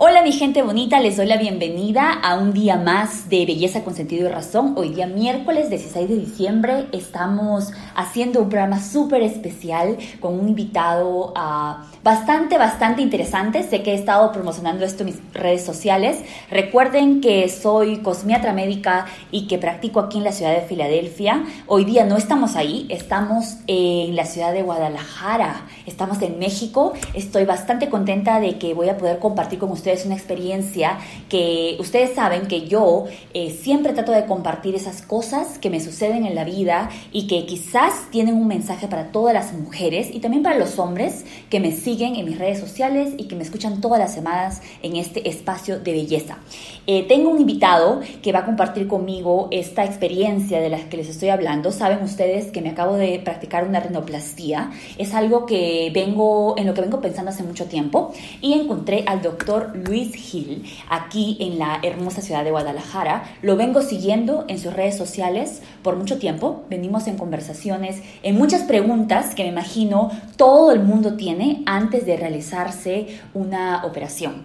Hola mi gente bonita, les doy la bienvenida a un día más de Belleza con Sentido y Razón. Hoy día miércoles 16 de diciembre estamos haciendo un programa súper especial con un invitado uh, bastante, bastante interesante. Sé que he estado promocionando esto en mis redes sociales. Recuerden que soy cosmiatra médica y que practico aquí en la ciudad de Filadelfia. Hoy día no estamos ahí, estamos en la ciudad de Guadalajara, estamos en México. Estoy bastante contenta de que voy a poder compartir con ustedes es una experiencia que ustedes saben que yo eh, siempre trato de compartir esas cosas que me suceden en la vida y que quizás tienen un mensaje para todas las mujeres y también para los hombres que me siguen en mis redes sociales y que me escuchan todas las semanas en este espacio de belleza. Eh, tengo un invitado que va a compartir conmigo esta experiencia de la que les estoy hablando. Saben ustedes que me acabo de practicar una rinoplastía. Es algo que vengo, en lo que vengo pensando hace mucho tiempo y encontré al doctor Luis Gil aquí en la hermosa ciudad de Guadalajara. Lo vengo siguiendo en sus redes sociales por mucho tiempo. Venimos en conversaciones, en muchas preguntas que me imagino todo el mundo tiene antes de realizarse una operación.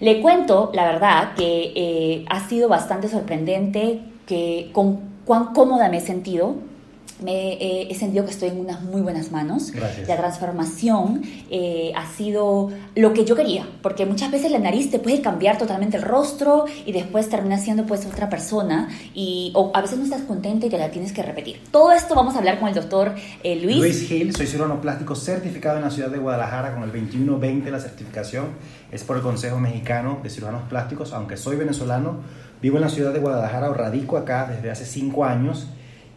Le cuento, la verdad, que eh, ha sido bastante sorprendente que con cuán cómoda me he sentido me eh, he sentido que estoy en unas muy buenas manos. Gracias. La transformación eh, ha sido lo que yo quería, porque muchas veces la nariz te puede cambiar totalmente el rostro y después termina siendo pues otra persona y o a veces no estás contenta y te la tienes que repetir. Todo esto vamos a hablar con el doctor eh, Luis. Luis Gil, soy cirujano plástico certificado en la ciudad de Guadalajara con el 2120 la certificación. Es por el Consejo Mexicano de Cirujanos Plásticos, aunque soy venezolano, vivo en la ciudad de Guadalajara o radico acá desde hace cinco años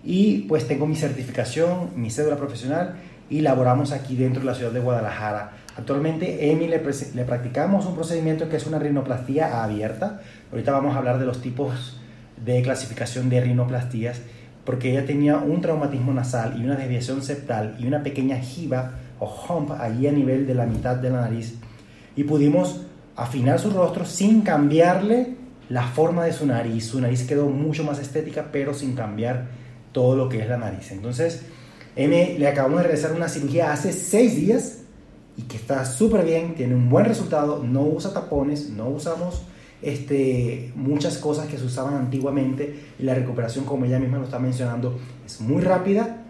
y pues tengo mi certificación, mi cédula profesional y laboramos aquí dentro de la ciudad de Guadalajara. Actualmente Emi le, le practicamos un procedimiento que es una rinoplastía abierta. Ahorita vamos a hablar de los tipos de clasificación de rinoplastías porque ella tenía un traumatismo nasal y una desviación septal y una pequeña jiba o hump allí a nivel de la mitad de la nariz y pudimos afinar su rostro sin cambiarle la forma de su nariz. Su nariz quedó mucho más estética pero sin cambiar todo lo que es la nariz. Entonces, M le acabamos de realizar una cirugía hace seis días y que está súper bien, tiene un buen resultado, no usa tapones, no usamos este, muchas cosas que se usaban antiguamente y la recuperación, como ella misma lo está mencionando, es muy rápida,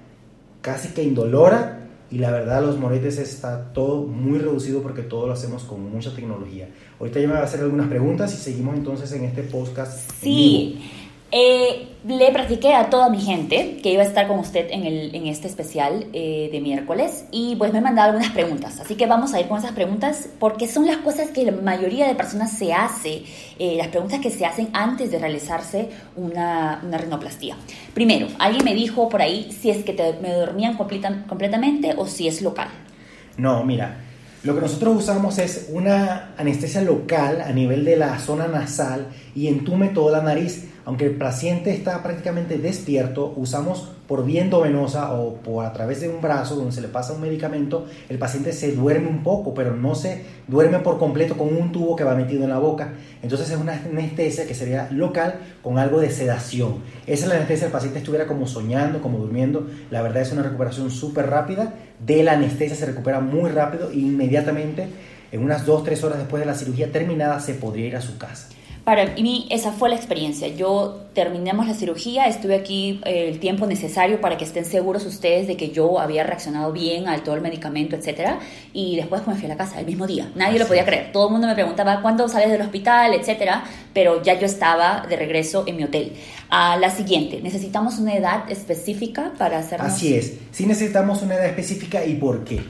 casi que indolora y la verdad los moretes está todo muy reducido porque todo lo hacemos con mucha tecnología. Ahorita ya me va a hacer algunas preguntas y seguimos entonces en este podcast. Sí. Eh, le practiqué a toda mi gente que iba a estar con usted en, el, en este especial eh, de miércoles y pues me mandado algunas preguntas. Así que vamos a ir con esas preguntas porque son las cosas que la mayoría de personas se hace, eh, las preguntas que se hacen antes de realizarse una, una rinoplastía. Primero, alguien me dijo por ahí si es que te, me dormían completa, completamente o si es local. No, mira, lo que nosotros usamos es una anestesia local a nivel de la zona nasal y entume toda la nariz aunque el paciente está prácticamente despierto, usamos por vía endovenosa o por a través de un brazo donde se le pasa un medicamento, el paciente se duerme un poco, pero no se duerme por completo con un tubo que va metido en la boca. Entonces es una anestesia que sería local con algo de sedación. Esa es la anestesia, el paciente estuviera como soñando, como durmiendo. La verdad es una recuperación súper rápida. De la anestesia se recupera muy rápido e inmediatamente, en unas 2-3 horas después de la cirugía terminada, se podría ir a su casa. Para mí esa fue la experiencia. Yo terminamos la cirugía, estuve aquí eh, el tiempo necesario para que estén seguros ustedes de que yo había reaccionado bien al todo el medicamento, etcétera, y después me fui a la casa el mismo día. Nadie lo podía creer. Todo el mundo me preguntaba cuándo sales del hospital, etcétera, pero ya yo estaba de regreso en mi hotel. A la siguiente, necesitamos una edad específica para hacernos Así es. Sí necesitamos una edad específica y ¿por qué?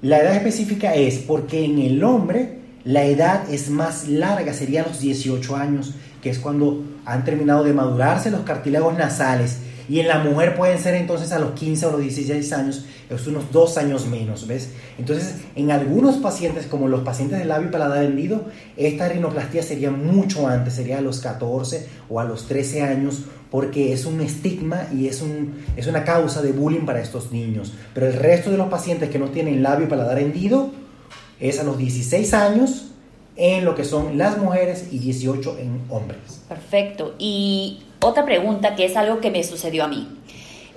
La edad específica es porque en el hombre la edad es más larga, sería los 18 años, que es cuando han terminado de madurarse los cartílagos nasales. Y en la mujer pueden ser entonces a los 15 o los 16 años, es unos dos años menos, ¿ves? Entonces, en algunos pacientes, como los pacientes de labio paladar hendido, esta rinoplastia sería mucho antes, sería a los 14 o a los 13 años, porque es un estigma y es, un, es una causa de bullying para estos niños. Pero el resto de los pacientes que no tienen labio paladar hendido, es a los 16 años en lo que son las mujeres y 18 en hombres. Perfecto. Y otra pregunta que es algo que me sucedió a mí.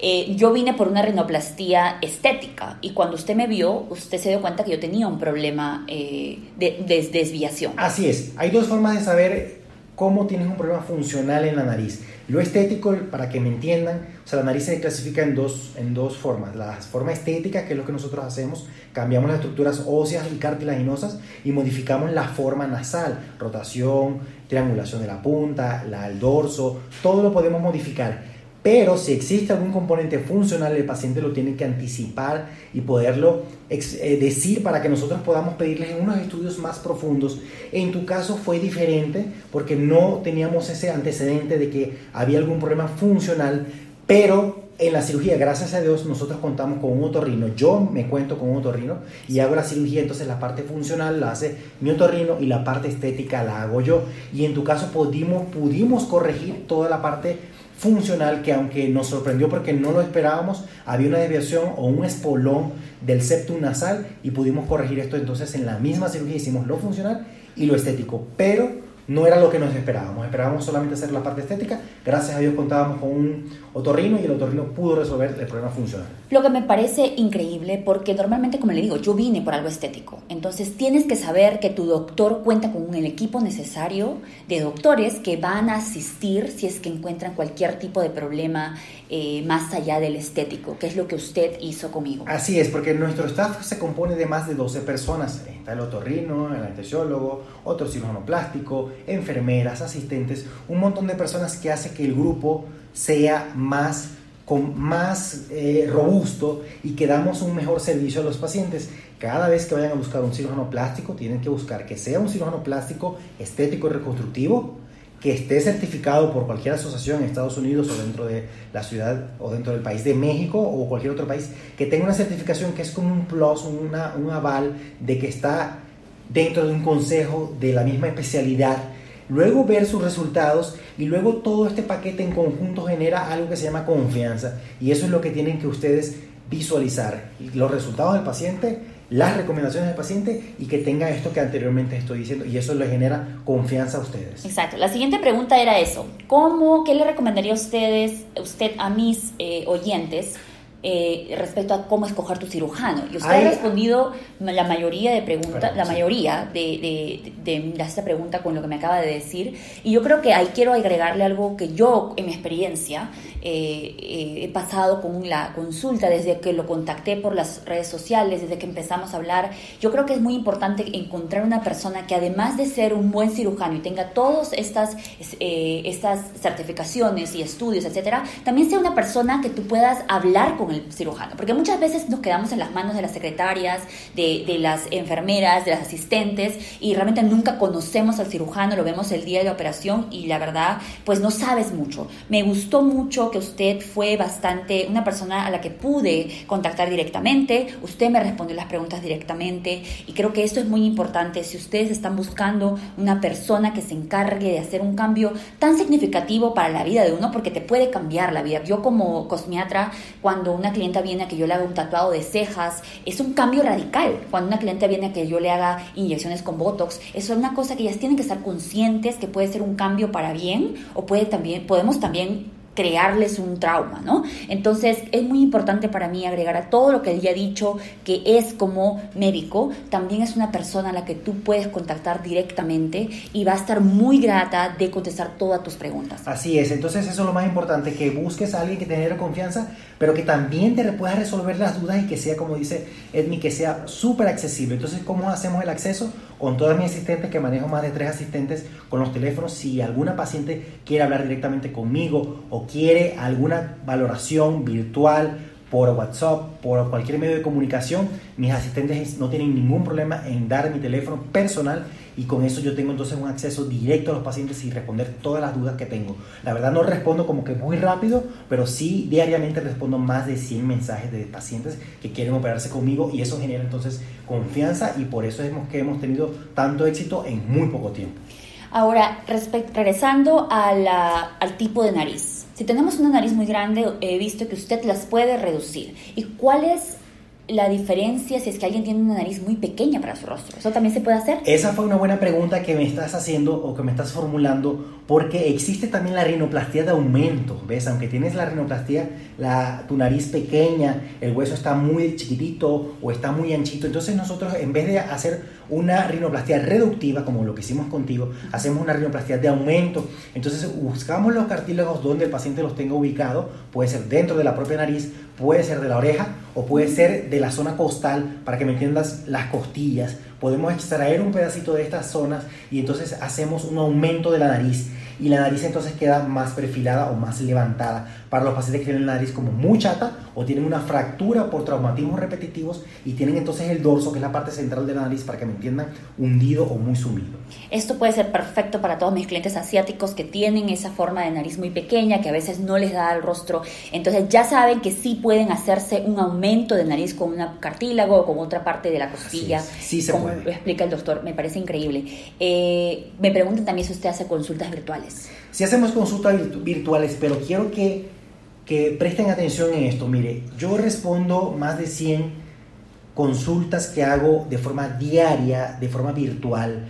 eh, yo vine por una rinoplastía estética y cuando usted me vio, usted se dio cuenta que yo tenía un problema eh, de, de desviación. Así es, hay dos formas de saber cómo tienes un problema funcional en la nariz. Lo estético, para que me entiendan, o sea, la nariz se clasifica en dos, en dos formas. La forma estética, que es lo que nosotros hacemos, cambiamos las estructuras óseas y cartilaginosas y modificamos la forma nasal, rotación, triangulación de la punta, la, el dorso, todo lo podemos modificar. Pero si existe algún componente funcional, el paciente lo tiene que anticipar y poderlo eh, decir para que nosotros podamos pedirles unos estudios más profundos. En tu caso fue diferente porque no teníamos ese antecedente de que había algún problema funcional, pero en la cirugía, gracias a Dios, nosotros contamos con un otorrino. Yo me cuento con un otorrino y hago la cirugía, entonces la parte funcional la hace mi otorrino y la parte estética la hago yo. Y en tu caso pudimos, pudimos corregir toda la parte funcional que aunque nos sorprendió porque no lo esperábamos, había una desviación o un espolón del septum nasal y pudimos corregir esto entonces en la misma cirugía hicimos lo funcional y lo estético, pero no era lo que nos esperábamos. Esperábamos solamente hacer la parte estética. Gracias a Dios contábamos con un otorrino y el otorrino pudo resolver el problema funcional. Lo que me parece increíble porque normalmente, como le digo, yo vine por algo estético. Entonces tienes que saber que tu doctor cuenta con el equipo necesario de doctores que van a asistir si es que encuentran cualquier tipo de problema eh, más allá del estético, que es lo que usted hizo conmigo. Así es, porque nuestro staff se compone de más de 12 personas. El otorrino, el anestesiólogo, otro cirujano plástico, enfermeras, asistentes, un montón de personas que hace que el grupo sea más, con, más eh, robusto y que damos un mejor servicio a los pacientes. Cada vez que vayan a buscar un cirujano plástico, tienen que buscar que sea un cirujano plástico estético y reconstructivo, que esté certificado por cualquier asociación en Estados Unidos o dentro de la ciudad o dentro del país de México o cualquier otro país, que tenga una certificación que es como un plus, una, un aval de que está dentro de un consejo de la misma especialidad. Luego ver sus resultados y luego todo este paquete en conjunto genera algo que se llama confianza y eso es lo que tienen que ustedes visualizar, los resultados del paciente, las recomendaciones del paciente y que tenga esto que anteriormente estoy diciendo y eso le genera confianza a ustedes. Exacto. La siguiente pregunta era eso. ¿Cómo, qué le recomendaría a ustedes, usted a mis eh, oyentes eh, respecto a cómo escoger tu cirujano. Y usted ha respondido la mayoría de preguntas, la mayoría de, de, de, esta pregunta con lo que me acaba de decir. Y yo creo que ahí quiero agregarle algo que yo, en mi experiencia, eh, eh, he pasado con la consulta desde que lo contacté por las redes sociales, desde que empezamos a hablar. Yo creo que es muy importante encontrar una persona que además de ser un buen cirujano y tenga todas estas, estas certificaciones y estudios, etcétera, también sea una persona que tú puedas hablar con el cirujano, porque muchas veces nos quedamos en las manos de las secretarias, de, de, las enfermeras, de las asistentes y realmente nunca conocemos al cirujano, lo vemos el día de la operación y la verdad, pues no sabes mucho. Me gustó mucho que usted fue bastante una persona a la que pude contactar directamente, usted me respondió las preguntas directamente y creo que esto es muy importante si ustedes están buscando una persona que se encargue de hacer un cambio tan significativo para la vida de uno, porque te puede cambiar la vida. Yo como cosmiatra, cuando una clienta viene a que yo le haga un tatuado de cejas, es un cambio radical. Cuando una clienta viene a que yo le haga inyecciones con Botox, eso es una cosa que ellas tienen que estar conscientes que puede ser un cambio para bien o puede también, podemos también crearles un trauma, ¿no? Entonces es muy importante para mí agregar a todo lo que él ya ha dicho, que es como médico, también es una persona a la que tú puedes contactar directamente y va a estar muy grata de contestar todas tus preguntas. Así es, entonces eso es lo más importante, que busques a alguien que te confianza, pero que también te pueda resolver las dudas y que sea, como dice Edmi, que sea súper accesible. Entonces, ¿cómo hacemos el acceso? Con todas mis asistentes, que manejo más de tres asistentes, con los teléfonos, si alguna paciente quiere hablar directamente conmigo o quiere alguna valoración virtual por WhatsApp, por cualquier medio de comunicación, mis asistentes no tienen ningún problema en dar mi teléfono personal y con eso yo tengo entonces un acceso directo a los pacientes y responder todas las dudas que tengo. La verdad no respondo como que muy rápido, pero sí diariamente respondo más de 100 mensajes de pacientes que quieren operarse conmigo y eso genera entonces confianza y por eso es que hemos tenido tanto éxito en muy poco tiempo. Ahora, regresando al tipo de nariz. Si tenemos una nariz muy grande, he visto que usted las puede reducir. ¿Y cuáles la diferencia si es que alguien tiene una nariz muy pequeña para su rostro? ¿Eso también se puede hacer? Esa fue una buena pregunta que me estás haciendo o que me estás formulando porque existe también la rinoplastia de aumento, ¿ves? Aunque tienes la rinoplastia, la, tu nariz pequeña, el hueso está muy chiquitito o está muy anchito, entonces nosotros en vez de hacer una rinoplastia reductiva, como lo que hicimos contigo, hacemos una rinoplastia de aumento, entonces buscamos los cartílagos donde el paciente los tenga ubicado, puede ser dentro de la propia nariz, puede ser de la oreja o puede ser de la zona costal, para que me entiendas, las costillas, podemos extraer un pedacito de estas zonas y entonces hacemos un aumento de la nariz. Y la nariz entonces queda más perfilada o más levantada para los pacientes que tienen la nariz como muy chata o tienen una fractura por traumatismos repetitivos y tienen entonces el dorso, que es la parte central de la nariz, para que me entiendan, hundido o muy sumido. Esto puede ser perfecto para todos mis clientes asiáticos que tienen esa forma de nariz muy pequeña, que a veces no les da al rostro. Entonces ya saben que sí pueden hacerse un aumento de nariz con un cartílago o con otra parte de la costilla. Sí, se como lo explica el doctor, me parece increíble. Eh, me preguntan también si usted hace consultas virtuales. Sí hacemos consultas virtuales, pero quiero que que presten atención en esto. Mire, yo respondo más de 100 consultas que hago de forma diaria, de forma virtual.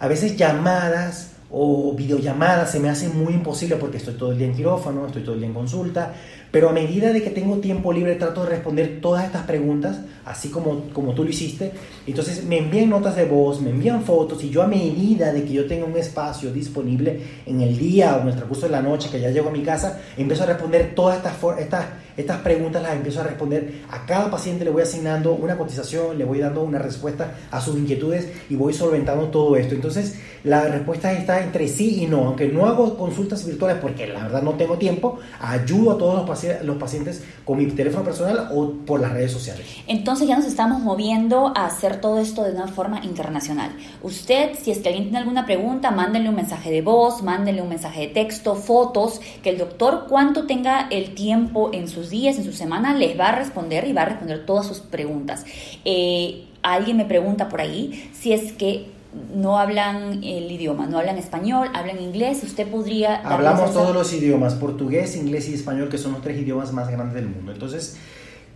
A veces llamadas o videollamadas se me hacen muy imposible porque estoy todo el día en quirófano, estoy todo el día en consulta, pero a medida de que tengo tiempo libre trato de responder todas estas preguntas, así como, como tú lo hiciste. Entonces me envían notas de voz, me envían fotos y yo a medida de que yo tenga un espacio disponible en el día o en el transcurso de la noche que ya llego a mi casa, empiezo a responder todas estas, estas, estas preguntas, las empiezo a responder. A cada paciente le voy asignando una cotización, le voy dando una respuesta a sus inquietudes y voy solventando todo esto. Entonces la respuesta está entre sí y no, aunque no hago consultas virtuales porque la verdad no tengo tiempo, ayudo a todos los pacientes los pacientes con mi teléfono personal o por las redes sociales. Entonces ya nos estamos moviendo a hacer todo esto de una forma internacional. Usted, si es que alguien tiene alguna pregunta, mándenle un mensaje de voz, mándenle un mensaje de texto, fotos, que el doctor cuanto tenga el tiempo en sus días, en su semana, les va a responder y va a responder todas sus preguntas. Eh, alguien me pregunta por ahí si es que no hablan el idioma, no hablan español, hablan inglés, usted podría... Hablamos todos los idiomas, portugués, inglés y español, que son los tres idiomas más grandes del mundo. Entonces,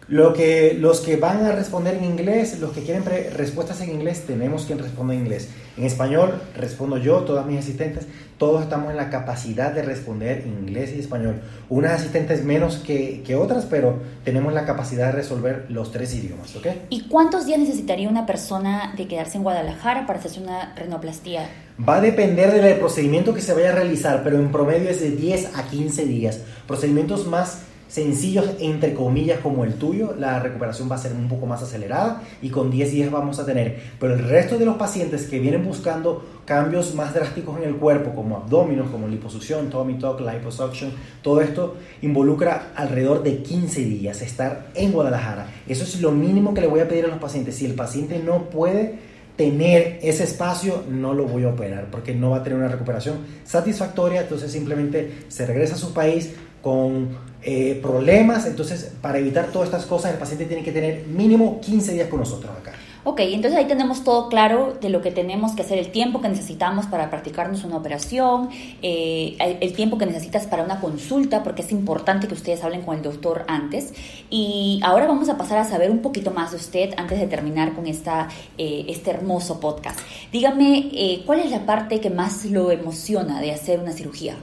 lo que, los que van a responder en inglés, los que quieren respuestas en inglés, tenemos quien responde en inglés. En español respondo yo, todas mis asistentes, todos estamos en la capacidad de responder inglés y español. Unas asistentes menos que, que otras, pero tenemos la capacidad de resolver los tres idiomas, ¿ok? ¿Y cuántos días necesitaría una persona de quedarse en Guadalajara para hacerse una rinoplastía? Va a depender del procedimiento que se vaya a realizar, pero en promedio es de 10 a 15 días. Procedimientos más sencillos, entre comillas, como el tuyo, la recuperación va a ser un poco más acelerada y con 10 días vamos a tener. Pero el resto de los pacientes que vienen buscando cambios más drásticos en el cuerpo, como abdómenos, como liposucción, tummy tuck, liposuction, todo esto involucra alrededor de 15 días estar en Guadalajara. Eso es lo mínimo que le voy a pedir a los pacientes. Si el paciente no puede tener ese espacio, no lo voy a operar porque no va a tener una recuperación satisfactoria, entonces simplemente se regresa a su país con eh, problemas. Entonces, para evitar todas estas cosas, el paciente tiene que tener mínimo 15 días con nosotros acá. Ok, entonces ahí tenemos todo claro de lo que tenemos que hacer, el tiempo que necesitamos para practicarnos una operación, eh, el tiempo que necesitas para una consulta, porque es importante que ustedes hablen con el doctor antes. Y ahora vamos a pasar a saber un poquito más de usted antes de terminar con esta, eh, este hermoso podcast. Dígame, ¿cuál es la parte que más lo emociona de hacer una cirugía?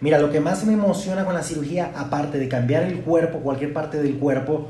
Mira, lo que más me emociona con la cirugía, aparte de cambiar el cuerpo, cualquier parte del cuerpo,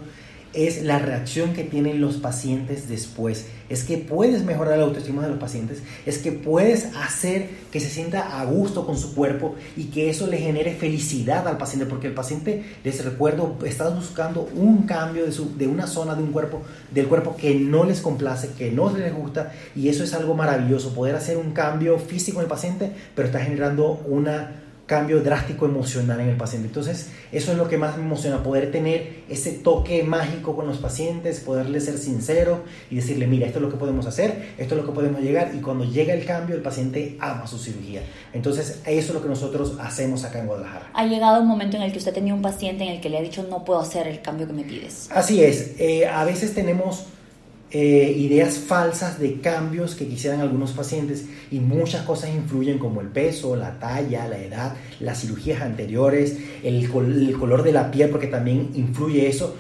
es la reacción que tienen los pacientes después. Es que puedes mejorar la autoestima de los pacientes, es que puedes hacer que se sienta a gusto con su cuerpo y que eso le genere felicidad al paciente, porque el paciente, les recuerdo, está buscando un cambio de, de una zona de un cuerpo, del cuerpo que no les complace, que no les gusta, y eso es algo maravilloso, poder hacer un cambio físico en el paciente, pero está generando una cambio drástico emocional en el paciente. Entonces, eso es lo que más me emociona, poder tener ese toque mágico con los pacientes, poderle ser sincero y decirle, mira, esto es lo que podemos hacer, esto es lo que podemos llegar, y cuando llega el cambio, el paciente ama su cirugía. Entonces, eso es lo que nosotros hacemos acá en Guadalajara. ¿Ha llegado un momento en el que usted tenía un paciente en el que le ha dicho, no puedo hacer el cambio que me pides? Así es, eh, a veces tenemos eh, ideas falsas de cambios que quisieran algunos pacientes y muchas cosas influyen como el peso, la talla, la edad, las cirugías anteriores, el, el color de la piel, porque también influye eso.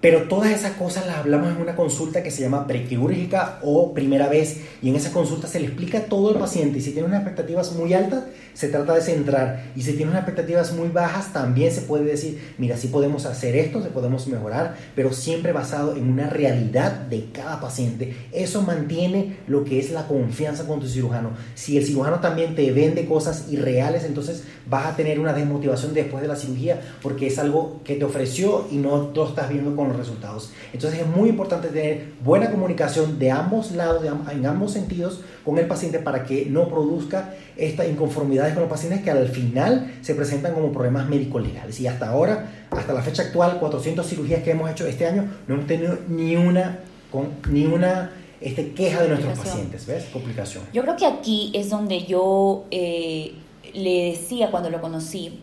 Pero todas esas cosas las hablamos en una consulta que se llama prequirúrgica o primera vez y en esa consulta se le explica todo al paciente y si tiene unas expectativas muy altas se trata de centrar y si tiene unas expectativas muy bajas también se puede decir, mira, sí podemos hacer esto, se podemos mejorar, pero siempre basado en una realidad de cada paciente. Eso mantiene lo que es la confianza con tu cirujano. Si el cirujano también te vende cosas irreales, entonces vas a tener una desmotivación después de la cirugía porque es algo que te ofreció y no lo estás viendo con los resultados. Entonces es muy importante tener buena comunicación de ambos lados, en ambos sentidos con el paciente para que no produzca estas inconformidades con los pacientes que al final se presentan como problemas médico-legales. Y hasta ahora, hasta la fecha actual, 400 cirugías que hemos hecho este año, no hemos tenido ni una, con, ni una este, queja de nuestros pacientes, ¿ves? Complicación. Yo creo que aquí es donde yo eh, le decía cuando lo conocí,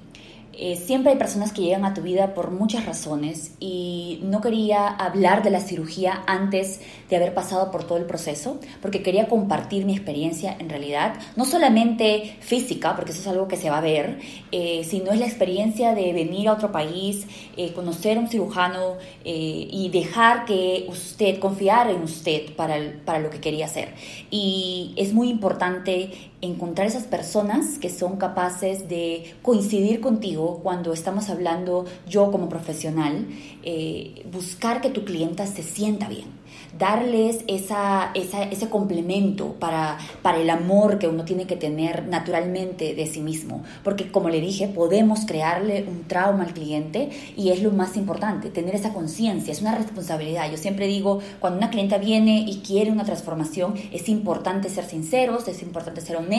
eh, siempre hay personas que llegan a tu vida por muchas razones y no quería hablar de la cirugía antes de haber pasado por todo el proceso, porque quería compartir mi experiencia en realidad, no solamente física, porque eso es algo que se va a ver, eh, sino es la experiencia de venir a otro país, eh, conocer a un cirujano y dejar que usted, confiar en usted para, para lo que quería hacer. Y es muy importante encontrar esas personas que son capaces de coincidir contigo cuando estamos hablando yo como profesional, eh, buscar que tu clienta se sienta bien darles esa, ese complemento para, para el amor que uno tiene que tener naturalmente de sí mismo. Porque como le dije, podemos crearle un trauma al cliente y es lo más importante, tener esa conciencia, es una responsabilidad. Yo siempre digo, cuando una clienta viene y quiere una transformación, es importante ser sinceros, es importante ser honestos,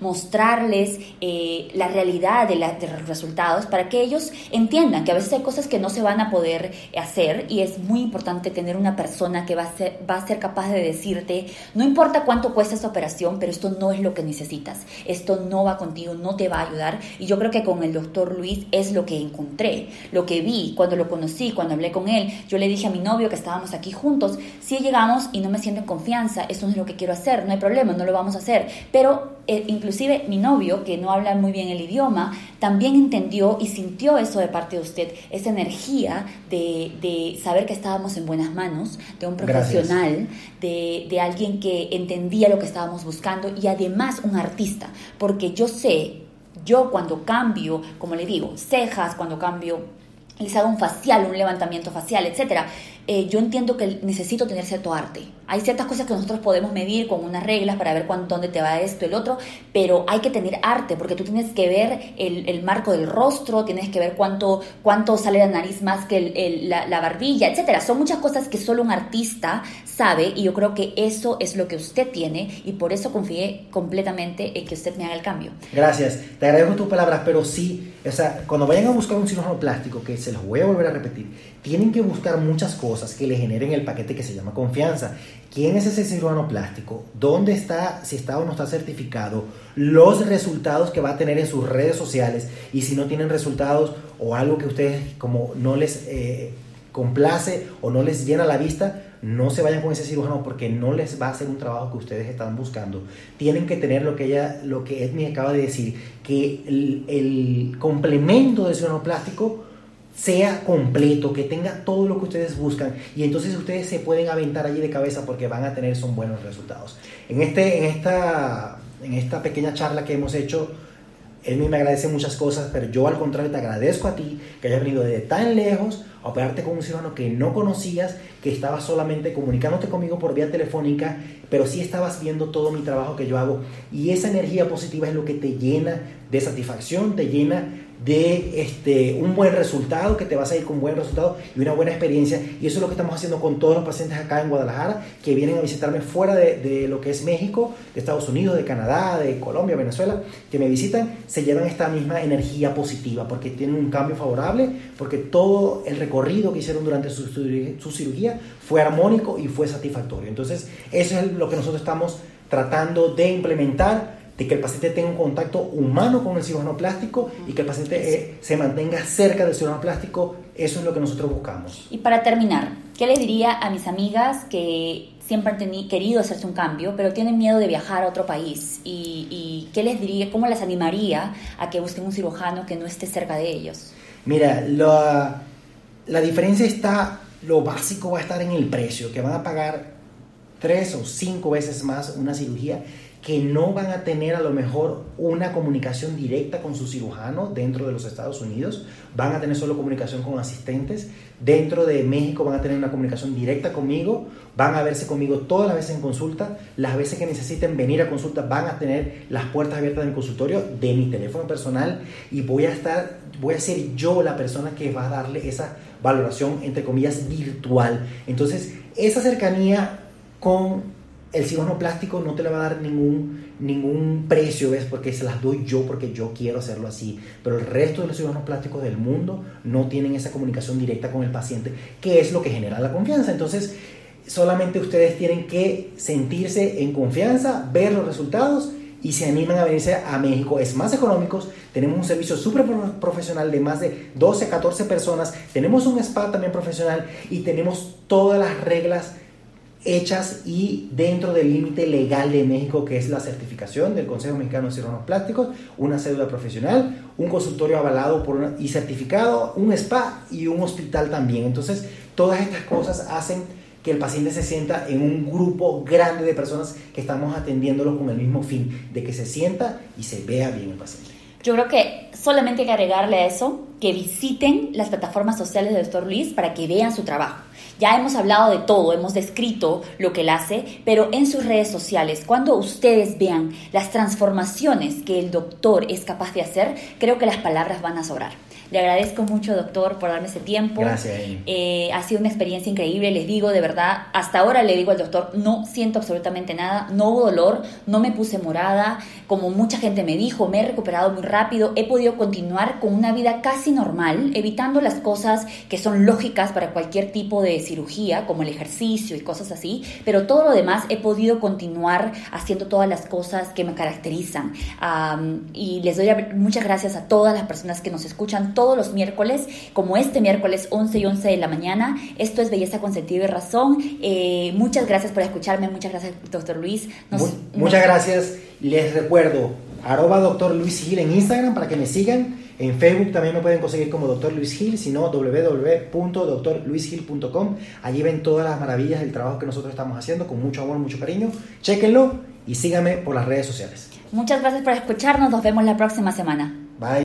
mostrarles eh, la realidad de, los resultados para que ellos entiendan que a veces hay cosas que no se van a poder hacer y es muy importante tener una persona que va a, ser, va a ser capaz de decirte, no importa cuánto cuesta esta operación, pero esto no es lo que necesitas, esto no va contigo, no te va a ayudar. Y yo creo que con el doctor Luis es lo que encontré, lo que vi cuando lo conocí, cuando hablé con él. Yo le dije a mi novio que estábamos aquí juntos, si llegamos y no me siento en confianza, esto no es lo que quiero hacer, no hay problema, no lo vamos a hacer. Pero eh, inclusive mi novio, que no habla muy bien el idioma, también entendió y sintió eso de parte de usted, esa energía de, de saber que estábamos en buenas manos, de un profesional, de, de alguien que entendía lo que estábamos buscando y además un artista, porque yo sé, yo cuando cambio, como le digo, cejas, cuando cambio les hago un facial, un levantamiento facial, etcétera, eh, yo entiendo que necesito tener cierto arte. Hay ciertas cosas que nosotros podemos medir con unas reglas para ver cuánto, dónde te va esto, el otro, pero hay que tener arte porque tú tienes que ver el, el marco del rostro, tienes que ver cuánto, cuánto sale la nariz más que el, la, la, barbilla, etcétera. Son muchas cosas que solo un artista sabe y yo creo que eso es lo que usted tiene y por eso confié completamente en que usted me haga el cambio. Gracias, te agradezco tus palabras, pero sí, o sea, cuando vayan a buscar un cirujano plástico, que se los voy a volver a repetir, tienen que buscar muchas cosas que le generen el paquete que se llama confianza. ¿Quién es ese cirujano plástico? ¿Dónde está? Si está o no está certificado. Los resultados que va a tener en sus redes sociales. Y si no tienen resultados o algo que ustedes como no les eh, complace o no les llena la vista, no se vayan con ese cirujano porque no les va a hacer un trabajo que ustedes están buscando. Tienen que tener lo que ella, lo que Edmi acaba de decir, que el, complemento del cirujano plástico sea completo, que tenga todo lo que ustedes buscan y entonces ustedes se pueden aventar allí de cabeza porque van a tener son buenos resultados. En, este, en, esta, en esta pequeña charla que hemos hecho, él me agradece muchas cosas, pero yo al contrario te agradezco a ti que hayas venido de tan lejos a operarte con un cirujano que no conocías, que estabas solamente comunicándote conmigo por vía telefónica, pero sí estabas viendo todo mi trabajo que yo hago. Y esa energía positiva es lo que te llena de satisfacción, te llena de este, un buen resultado, que te vas a ir con un buen resultado y una buena experiencia. Y eso es lo que estamos haciendo con todos los pacientes acá en Guadalajara, que vienen a visitarme fuera de, lo que es México, de Estados Unidos, de Canadá, de Colombia, Venezuela, que me visitan, se llevan esta misma energía positiva, porque tienen un cambio favorable, porque todo el recorrido que hicieron durante su, su cirugía fue armónico y fue satisfactorio. Entonces, eso es lo que nosotros estamos tratando de implementar de que el paciente tenga un contacto humano con el cirujano plástico y que el paciente eh, se mantenga cerca del cirujano plástico, eso es lo que nosotros buscamos. Y para terminar, ¿qué le diría a mis amigas que siempre han querido hacerse un cambio, pero tienen miedo de viajar a otro país? ¿Y, y qué les diría, cómo les animaría a que busquen un cirujano que no esté cerca de ellos? Mira, la, la diferencia está lo básico va a estar en el precio, que van a pagar tres o cinco veces más una cirugía que no van a tener a lo mejor una comunicación directa con su cirujano dentro de los Estados Unidos, van a tener solo comunicación con asistentes, dentro de México van a tener una comunicación directa conmigo, van a verse conmigo todas las veces en consulta, las veces que necesiten venir a consulta van a tener las puertas abiertas de mi consultorio, de mi teléfono personal y voy a estar, voy a ser yo la persona que va a darle esa valoración entre comillas virtual. Entonces, esa cercanía con el cirujano plástico no te le va a dar ningún, ningún precio, ¿ves? Porque se las doy yo porque yo quiero hacerlo así. Pero el resto de los cirujanos plásticos del mundo no tienen esa comunicación directa con el paciente, que es lo que genera la confianza. Entonces, solamente ustedes tienen que sentirse en confianza, ver los resultados y se animan a venirse a México. Es más económico, tenemos un servicio súper profesional de más de 12, 14 personas, tenemos un spa también profesional y tenemos todas las reglas hechas y dentro del límite legal de México, que es la certificación del Consejo Mexicano de Cirujanos Plásticos, una cédula profesional, un consultorio avalado por y certificado, un spa y un hospital también. Entonces, todas estas cosas hacen que el paciente se sienta en un grupo grande de personas que estamos atendiéndolo con el mismo fin, de que se sienta y se vea bien el paciente. Yo creo que solamente hay que agregarle a eso que visiten las plataformas sociales del doctor Luis para que vean su trabajo. Ya hemos hablado de todo, hemos descrito lo que él hace, pero en sus redes sociales, cuando ustedes vean las transformaciones que el doctor es capaz de hacer, creo que las palabras van a sobrar. Le agradezco mucho, doctor, por darme ese tiempo. Gracias. Eh, ha sido una experiencia increíble, les digo de verdad, hasta ahora le digo al doctor, no siento absolutamente nada, no hubo dolor, no me puse morada, como mucha gente me dijo, me he recuperado muy rápido, he podido continuar con una vida casi normal, evitando las cosas que son lógicas para cualquier tipo de cirugía, como el ejercicio y cosas así, pero todo lo demás he podido continuar haciendo todas las cosas que me caracterizan. y les doy muchas gracias a todas las personas que nos escuchan todos los miércoles, como este miércoles 11 y 11 de la mañana. Esto es Belleza con Sentido y Razón. Eh, muchas gracias por escucharme, muchas gracias, doctor Luis. muchas gracias. Les recuerdo, arroba doctor Luis Gil en Instagram para que me sigan. En Facebook también me pueden conseguir como Dr. Luis Gil, sino www.drluisgil.com. Allí ven todas las maravillas del trabajo que nosotros estamos haciendo con mucho amor, mucho cariño. Chéquenlo y síganme por las redes sociales. Muchas gracias por escucharnos. Nos vemos la próxima semana.